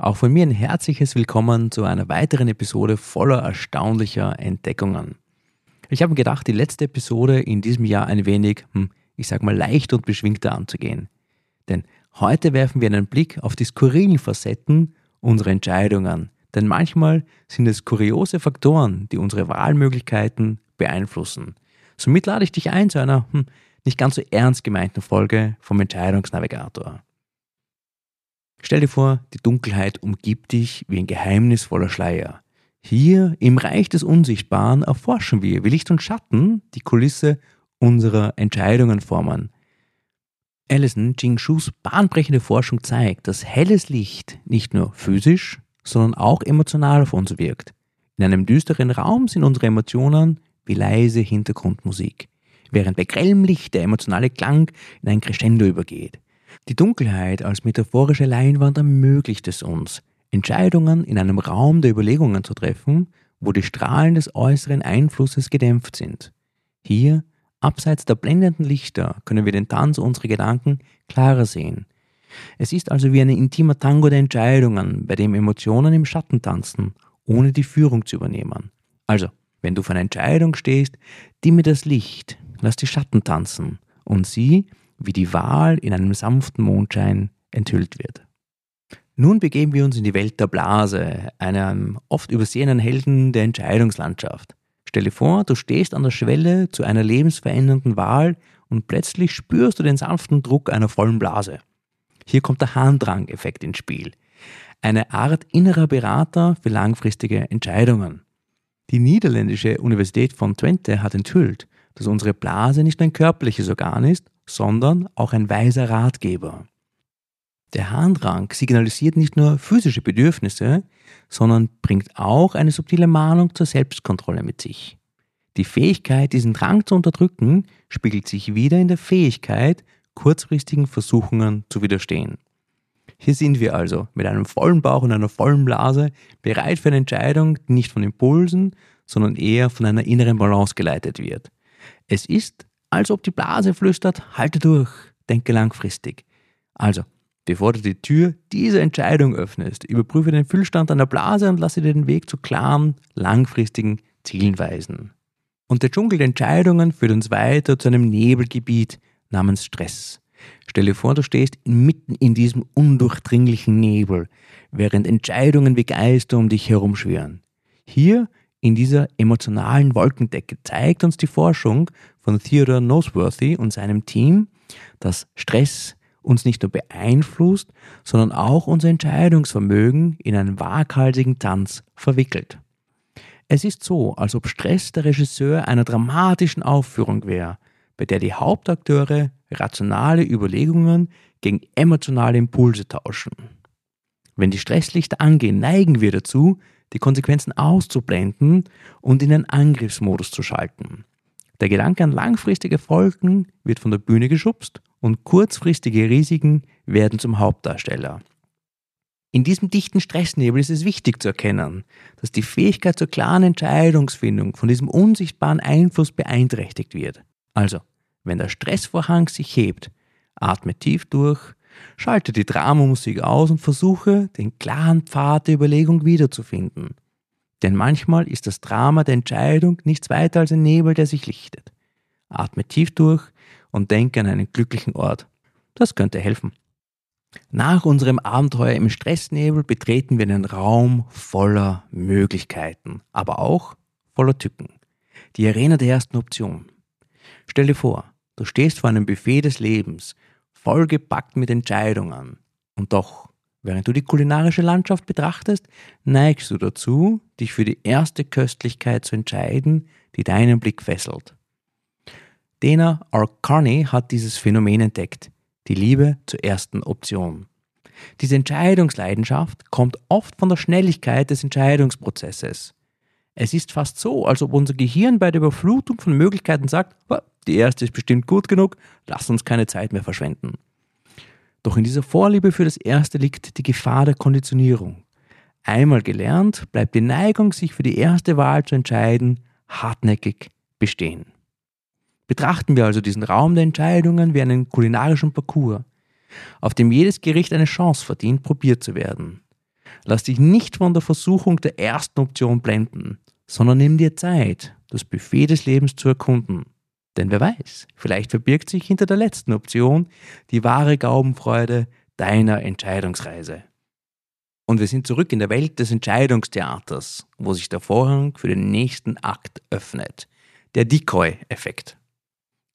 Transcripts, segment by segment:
Auch von mir ein herzliches Willkommen zu einer weiteren Episode voller erstaunlicher Entdeckungen. Ich habe mir gedacht, die letzte Episode in diesem Jahr ein wenig, hm, ich sag mal, leicht und beschwingter anzugehen. Denn heute werfen wir einen Blick auf die skurrilen Facetten unserer Entscheidungen. Denn manchmal sind es kuriose Faktoren, die unsere Wahlmöglichkeiten beeinflussen. Somit lade ich dich ein zu einer hm, nicht ganz so ernst gemeinten Folge vom Entscheidungsnavigator. Stell dir vor, die Dunkelheit umgibt dich wie ein geheimnisvoller Schleier. Hier im Reich des Unsichtbaren erforschen wir, wie Licht und Schatten die Kulisse unserer Entscheidungen formen. Alison Jingshus bahnbrechende Forschung zeigt, dass helles Licht nicht nur physisch, sondern auch emotional auf uns wirkt. In einem düsteren Raum sind unsere Emotionen wie leise Hintergrundmusik, während bei grellem Licht der emotionale Klang in ein Crescendo übergeht. Die Dunkelheit als metaphorische Leinwand ermöglicht es uns, Entscheidungen in einem Raum der Überlegungen zu treffen, wo die Strahlen des äußeren Einflusses gedämpft sind. Hier, abseits der blendenden Lichter, können wir den Tanz unserer Gedanken klarer sehen. Es ist also wie ein intimer Tango der Entscheidungen, bei dem Emotionen im Schatten tanzen, ohne die Führung zu übernehmen. Also, wenn du vor einer Entscheidung stehst, dimme das Licht, lass die Schatten tanzen und sieh, wie die Wahl in einem sanften Mondschein enthüllt wird. Nun begeben wir uns in die Welt der Blase, einem oft übersehenen Helden der Entscheidungslandschaft. Stelle vor, du stehst an der Schwelle zu einer lebensverändernden Wahl und plötzlich spürst du den sanften Druck einer vollen Blase. Hier kommt der Harndrang-Effekt ins Spiel. Eine Art innerer Berater für langfristige Entscheidungen. Die niederländische Universität von Twente hat enthüllt, dass unsere Blase nicht ein körperliches Organ ist, sondern auch ein weiser Ratgeber. Der Harndrang signalisiert nicht nur physische Bedürfnisse, sondern bringt auch eine subtile Mahnung zur Selbstkontrolle mit sich. Die Fähigkeit, diesen Drang zu unterdrücken, spiegelt sich wieder in der Fähigkeit, kurzfristigen Versuchungen zu widerstehen. Hier sind wir also mit einem vollen Bauch und einer vollen Blase bereit für eine Entscheidung, die nicht von Impulsen, sondern eher von einer inneren Balance geleitet wird. Es ist, als ob die Blase flüstert, halte durch, denke langfristig. Also, bevor du die Tür dieser Entscheidung öffnest, überprüfe den Füllstand deiner Blase und lasse dir den Weg zu klaren, langfristigen Zielen weisen. Und der Dschungel der Entscheidungen führt uns weiter zu einem Nebelgebiet namens Stress. Stelle vor, du stehst mitten in diesem undurchdringlichen Nebel, während Entscheidungen wie Geister um dich herumschwirren. Hier in dieser emotionalen Wolkendecke zeigt uns die Forschung von Theodore Noseworthy und seinem Team, dass Stress uns nicht nur beeinflusst, sondern auch unser Entscheidungsvermögen in einen waghalsigen Tanz verwickelt. Es ist so, als ob Stress der Regisseur einer dramatischen Aufführung wäre, bei der die Hauptakteure rationale Überlegungen gegen emotionale Impulse tauschen. Wenn die Stresslichter angehen, neigen wir dazu, die Konsequenzen auszublenden und in den Angriffsmodus zu schalten. Der Gedanke an langfristige Folgen wird von der Bühne geschubst und kurzfristige Risiken werden zum Hauptdarsteller. In diesem dichten Stressnebel ist es wichtig zu erkennen, dass die Fähigkeit zur klaren Entscheidungsfindung von diesem unsichtbaren Einfluss beeinträchtigt wird. Also, wenn der Stressvorhang sich hebt, atme tief durch, Schalte die Dramamusik aus und versuche, den klaren Pfad der Überlegung wiederzufinden. Denn manchmal ist das Drama der Entscheidung nichts weiter als ein Nebel, der sich lichtet. Atme tief durch und denke an einen glücklichen Ort. Das könnte helfen. Nach unserem Abenteuer im Stressnebel betreten wir einen Raum voller Möglichkeiten, aber auch voller Tücken. Die Arena der ersten Option. Stell dir vor, du stehst vor einem Buffet des Lebens vollgepackt mit Entscheidungen. Und doch, während du die kulinarische Landschaft betrachtest, neigst du dazu, dich für die erste Köstlichkeit zu entscheiden, die deinen Blick fesselt. Dana R. Carney hat dieses Phänomen entdeckt, die Liebe zur ersten Option. Diese Entscheidungsleidenschaft kommt oft von der Schnelligkeit des Entscheidungsprozesses. Es ist fast so, als ob unser Gehirn bei der Überflutung von Möglichkeiten sagt, die erste ist bestimmt gut genug, lass uns keine Zeit mehr verschwenden. Doch in dieser Vorliebe für das Erste liegt die Gefahr der Konditionierung. Einmal gelernt, bleibt die Neigung, sich für die erste Wahl zu entscheiden, hartnäckig bestehen. Betrachten wir also diesen Raum der Entscheidungen wie einen kulinarischen Parcours, auf dem jedes Gericht eine Chance verdient, probiert zu werden. Lass dich nicht von der Versuchung der ersten Option blenden, sondern nimm dir Zeit, das Buffet des Lebens zu erkunden. Denn wer weiß, vielleicht verbirgt sich hinter der letzten Option die wahre Gaubenfreude deiner Entscheidungsreise. Und wir sind zurück in der Welt des Entscheidungstheaters, wo sich der Vorhang für den nächsten Akt öffnet. Der Decoy-Effekt.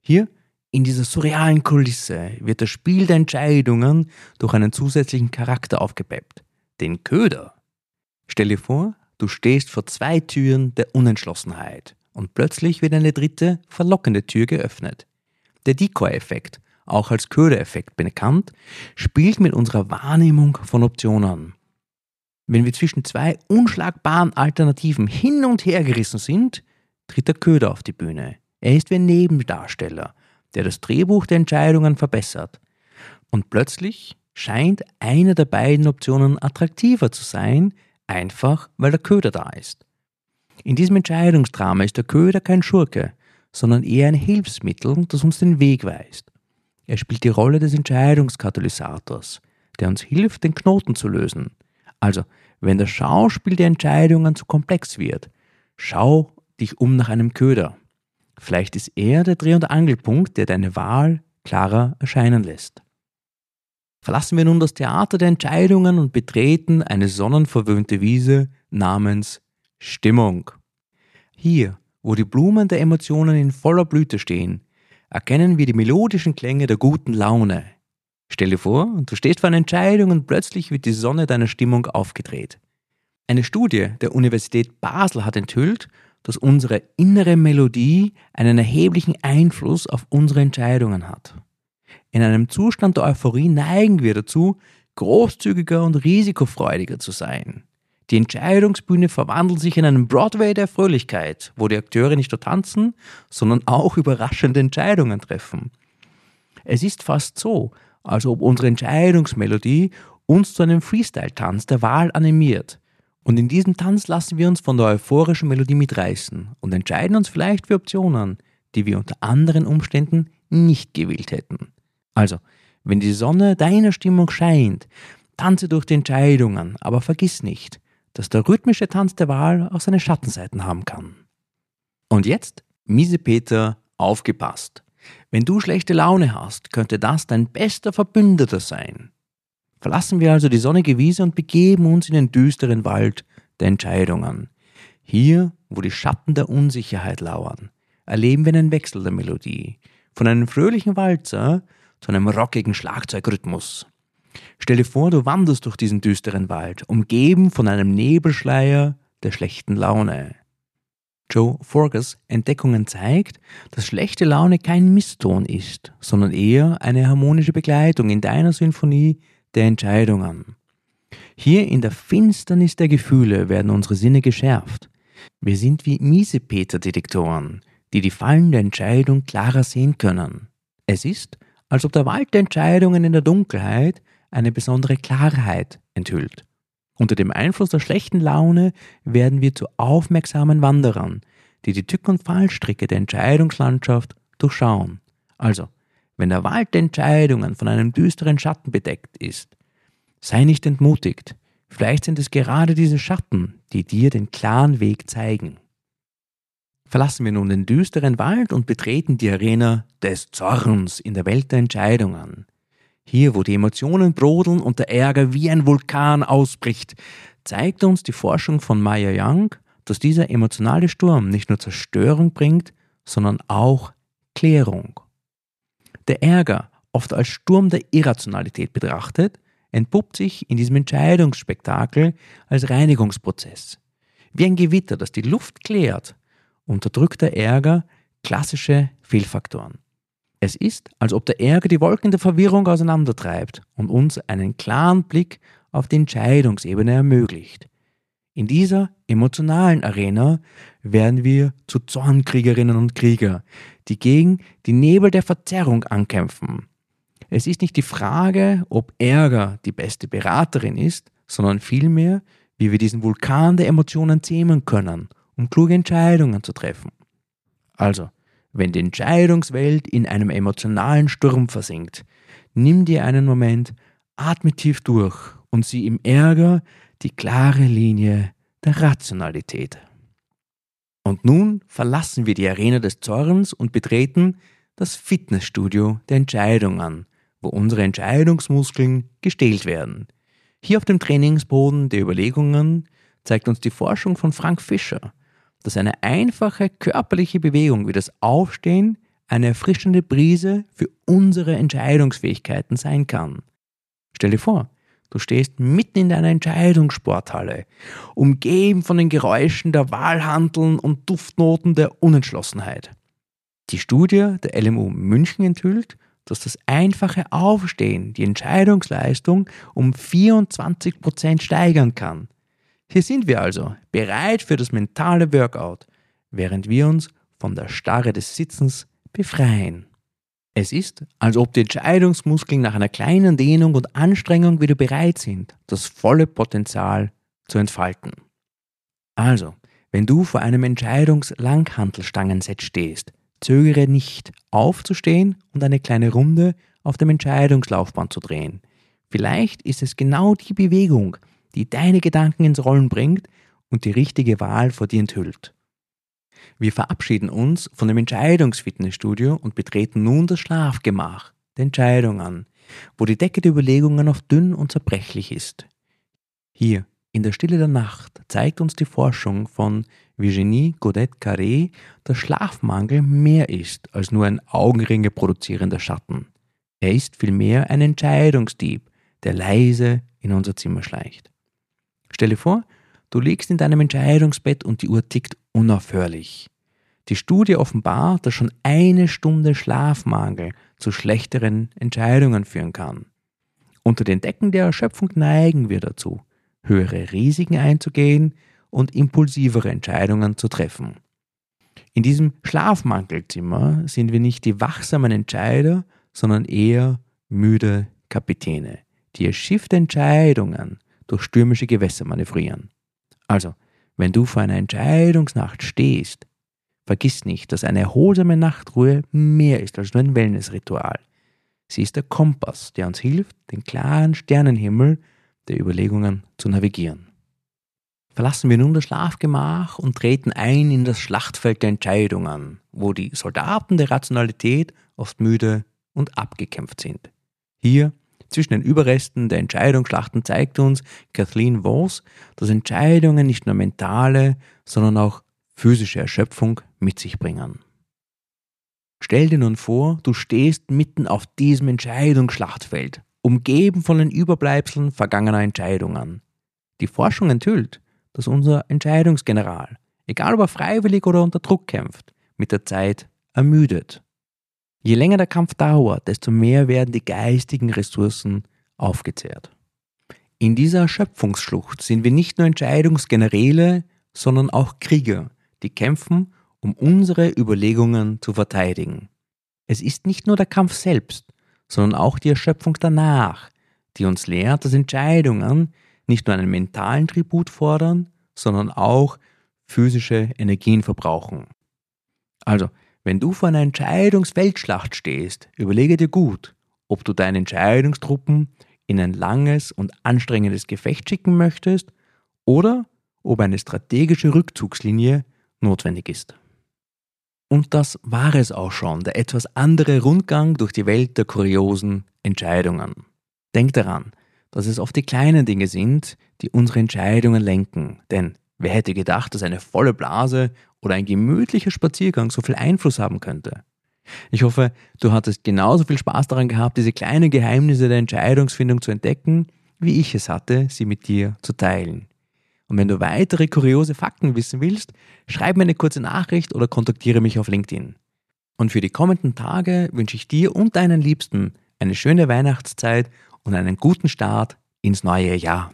Hier, in dieser surrealen Kulisse, wird das Spiel der Entscheidungen durch einen zusätzlichen Charakter aufgepeppt. Den Köder. Stell dir vor, du stehst vor zwei Türen der Unentschlossenheit und plötzlich wird eine dritte, verlockende Tür geöffnet. Der Decoy-Effekt, auch als Köder-Effekt bekannt, spielt mit unserer Wahrnehmung von Optionen. Wenn wir zwischen zwei unschlagbaren Alternativen hin und her gerissen sind, tritt der Köder auf die Bühne. Er ist wie ein Nebendarsteller, der das Drehbuch der Entscheidungen verbessert. Und plötzlich scheint eine der beiden Optionen attraktiver zu sein, einfach weil der Köder da ist. In diesem Entscheidungsdrama ist der Köder kein Schurke, sondern eher ein Hilfsmittel, das uns den Weg weist. Er spielt die Rolle des Entscheidungskatalysators, der uns hilft, den Knoten zu lösen, also, wenn das Schauspiel der Entscheidungen zu komplex wird, schau dich um nach einem Köder. Vielleicht ist er der Dreh- und Angelpunkt, der deine Wahl klarer erscheinen lässt. Verlassen wir nun das Theater der Entscheidungen und betreten eine sonnenverwöhnte Wiese namens Stimmung. Hier, wo die Blumen der Emotionen in voller Blüte stehen, erkennen wir die melodischen Klänge der guten Laune, Stell dir vor, du stehst vor einer Entscheidung und plötzlich wird die Sonne deiner Stimmung aufgedreht. Eine Studie der Universität Basel hat enthüllt, dass unsere innere Melodie einen erheblichen Einfluss auf unsere Entscheidungen hat. In einem Zustand der Euphorie neigen wir dazu, großzügiger und risikofreudiger zu sein. Die Entscheidungsbühne verwandelt sich in einen Broadway der Fröhlichkeit, wo die Akteure nicht nur tanzen, sondern auch überraschende Entscheidungen treffen. Es ist fast so, als ob unsere Entscheidungsmelodie uns zu einem Freestyle-Tanz der Wahl animiert. Und in diesem Tanz lassen wir uns von der euphorischen Melodie mitreißen und entscheiden uns vielleicht für Optionen, die wir unter anderen Umständen nicht gewählt hätten. Also, wenn die Sonne deiner Stimmung scheint, tanze durch die Entscheidungen, aber vergiss nicht, dass der rhythmische Tanz der Wahl auch seine Schattenseiten haben kann. Und jetzt, miese Peter, aufgepasst. Wenn du schlechte Laune hast, könnte das dein bester Verbündeter sein. Verlassen wir also die sonnige Wiese und begeben uns in den düsteren Wald der Entscheidungen. Hier, wo die Schatten der Unsicherheit lauern, erleben wir einen Wechsel der Melodie, von einem fröhlichen Walzer zu einem rockigen Schlagzeugrhythmus. Stell dir vor, du wanderst durch diesen düsteren Wald, umgeben von einem Nebelschleier der schlechten Laune. Joe Forges Entdeckungen zeigt, dass schlechte Laune kein Misston ist, sondern eher eine harmonische Begleitung in deiner Sinfonie der Entscheidungen. Hier in der Finsternis der Gefühle werden unsere Sinne geschärft. Wir sind wie Miesepeter-Detektoren, die die Fallen der Entscheidung klarer sehen können. Es ist, als ob der Wald der Entscheidungen in der Dunkelheit eine besondere Klarheit enthüllt. Unter dem Einfluss der schlechten Laune werden wir zu aufmerksamen Wanderern, die die Tück- und Fallstricke der Entscheidungslandschaft durchschauen. Also, wenn der Wald der Entscheidungen von einem düsteren Schatten bedeckt ist, sei nicht entmutigt. Vielleicht sind es gerade diese Schatten, die dir den klaren Weg zeigen. Verlassen wir nun den düsteren Wald und betreten die Arena des Zorns in der Welt der Entscheidungen. Hier, wo die Emotionen brodeln und der Ärger wie ein Vulkan ausbricht, zeigt uns die Forschung von Maya Young, dass dieser emotionale Sturm nicht nur Zerstörung bringt, sondern auch Klärung. Der Ärger, oft als Sturm der Irrationalität betrachtet, entpuppt sich in diesem Entscheidungsspektakel als Reinigungsprozess. Wie ein Gewitter, das die Luft klärt, unterdrückt der Ärger klassische Fehlfaktoren. Es ist, als ob der Ärger die Wolken der Verwirrung auseinandertreibt und uns einen klaren Blick auf die Entscheidungsebene ermöglicht. In dieser emotionalen Arena werden wir zu Zornkriegerinnen und Krieger, die gegen die Nebel der Verzerrung ankämpfen. Es ist nicht die Frage, ob Ärger die beste Beraterin ist, sondern vielmehr, wie wir diesen Vulkan der Emotionen zähmen können, um kluge Entscheidungen zu treffen. Also, wenn die Entscheidungswelt in einem emotionalen Sturm versinkt, nimm dir einen Moment, atme tief durch und sieh im Ärger die klare Linie der Rationalität. Und nun verlassen wir die Arena des Zorns und betreten das Fitnessstudio der Entscheidungen, wo unsere Entscheidungsmuskeln gestählt werden. Hier auf dem Trainingsboden der Überlegungen zeigt uns die Forschung von Frank Fischer, dass eine einfache körperliche Bewegung wie das Aufstehen eine erfrischende Brise für unsere Entscheidungsfähigkeiten sein kann. Stell dir vor, du stehst mitten in deiner Entscheidungssporthalle, umgeben von den Geräuschen der Wahlhandeln und Duftnoten der Unentschlossenheit. Die Studie der LMU München enthüllt, dass das einfache Aufstehen die Entscheidungsleistung um 24% steigern kann. Hier sind wir also bereit für das mentale Workout, während wir uns von der Starre des Sitzens befreien. Es ist, als ob die Entscheidungsmuskeln nach einer kleinen Dehnung und Anstrengung wieder bereit sind, das volle Potenzial zu entfalten. Also, wenn du vor einem Entscheidungslanghantelstangenset stehst, Zögere nicht, aufzustehen und eine kleine Runde auf dem Entscheidungslaufband zu drehen. Vielleicht ist es genau die Bewegung, die deine Gedanken ins Rollen bringt und die richtige Wahl vor dir enthüllt. Wir verabschieden uns von dem Entscheidungsfitnessstudio und betreten nun das Schlafgemach der Entscheidungen, wo die Decke der Überlegungen oft dünn und zerbrechlich ist. Hier, in der Stille der Nacht, zeigt uns die Forschung von Virginie Godet-Carré, dass Schlafmangel mehr ist als nur ein Augenringe produzierender Schatten. Er ist vielmehr ein Entscheidungsdieb, der leise in unser Zimmer schleicht. Stelle vor, du liegst in deinem Entscheidungsbett und die Uhr tickt unaufhörlich. Die Studie offenbart, dass schon eine Stunde Schlafmangel zu schlechteren Entscheidungen führen kann. Unter den Decken der Erschöpfung neigen wir dazu, höhere Risiken einzugehen, und impulsivere Entscheidungen zu treffen. In diesem Schlafmangelzimmer sind wir nicht die wachsamen Entscheider, sondern eher müde Kapitäne, die ihr Schiff der Entscheidungen durch stürmische Gewässer manövrieren. Also, wenn du vor einer Entscheidungsnacht stehst, vergiss nicht, dass eine erholsame Nachtruhe mehr ist als nur ein Wellnessritual. Sie ist der Kompass, der uns hilft, den klaren Sternenhimmel der Überlegungen zu navigieren. Verlassen wir nun das Schlafgemach und treten ein in das Schlachtfeld der Entscheidungen, wo die Soldaten der Rationalität oft müde und abgekämpft sind. Hier, zwischen den Überresten der Entscheidungsschlachten, zeigt uns Kathleen Voss, dass Entscheidungen nicht nur mentale, sondern auch physische Erschöpfung mit sich bringen. Stell dir nun vor, du stehst mitten auf diesem Entscheidungsschlachtfeld, umgeben von den Überbleibseln vergangener Entscheidungen. Die Forschung enthüllt, dass unser Entscheidungsgeneral, egal ob er freiwillig oder unter Druck kämpft, mit der Zeit ermüdet. Je länger der Kampf dauert, desto mehr werden die geistigen Ressourcen aufgezehrt. In dieser Erschöpfungsschlucht sind wir nicht nur Entscheidungsgeneräle, sondern auch Krieger, die kämpfen, um unsere Überlegungen zu verteidigen. Es ist nicht nur der Kampf selbst, sondern auch die Erschöpfung danach, die uns lehrt, dass Entscheidungen, nicht nur einen mentalen Tribut fordern, sondern auch physische Energien verbrauchen. Also, wenn du vor einer Entscheidungsweltschlacht stehst, überlege dir gut, ob du deine Entscheidungstruppen in ein langes und anstrengendes Gefecht schicken möchtest oder ob eine strategische Rückzugslinie notwendig ist. Und das war es auch schon, der etwas andere Rundgang durch die Welt der kuriosen Entscheidungen. Denk daran, dass es oft die kleinen Dinge sind, die unsere Entscheidungen lenken. Denn wer hätte gedacht, dass eine volle Blase oder ein gemütlicher Spaziergang so viel Einfluss haben könnte? Ich hoffe, du hattest genauso viel Spaß daran gehabt, diese kleinen Geheimnisse der Entscheidungsfindung zu entdecken, wie ich es hatte, sie mit dir zu teilen. Und wenn du weitere kuriose Fakten wissen willst, schreib mir eine kurze Nachricht oder kontaktiere mich auf LinkedIn. Und für die kommenden Tage wünsche ich dir und deinen Liebsten eine schöne Weihnachtszeit und einen guten Start ins neue Jahr.